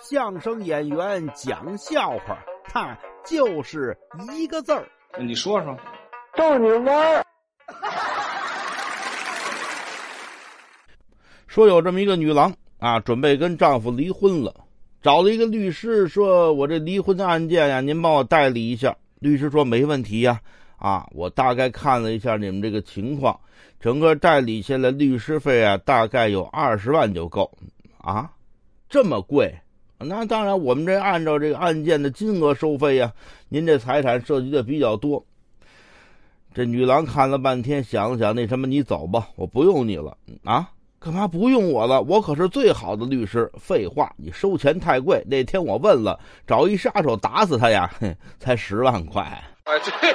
相声演员讲笑话，他就是一个字儿。你说说，逗你玩儿。说有这么一个女郎啊，准备跟丈夫离婚了，找了一个律师，说我这离婚的案件呀，您帮我代理一下。律师说没问题呀，啊，我大概看了一下你们这个情况，整个代理下来律师费啊，大概有二十万就够。啊，这么贵？那当然，我们这按照这个案件的金额收费呀。您这财产涉及的比较多。这女郎看了半天，想了想，那什么，你走吧，我不用你了。啊，干嘛不用我了？我可是最好的律师。废话，你收钱太贵。那天我问了，找一杀手打死他呀，才十万块。哎，对。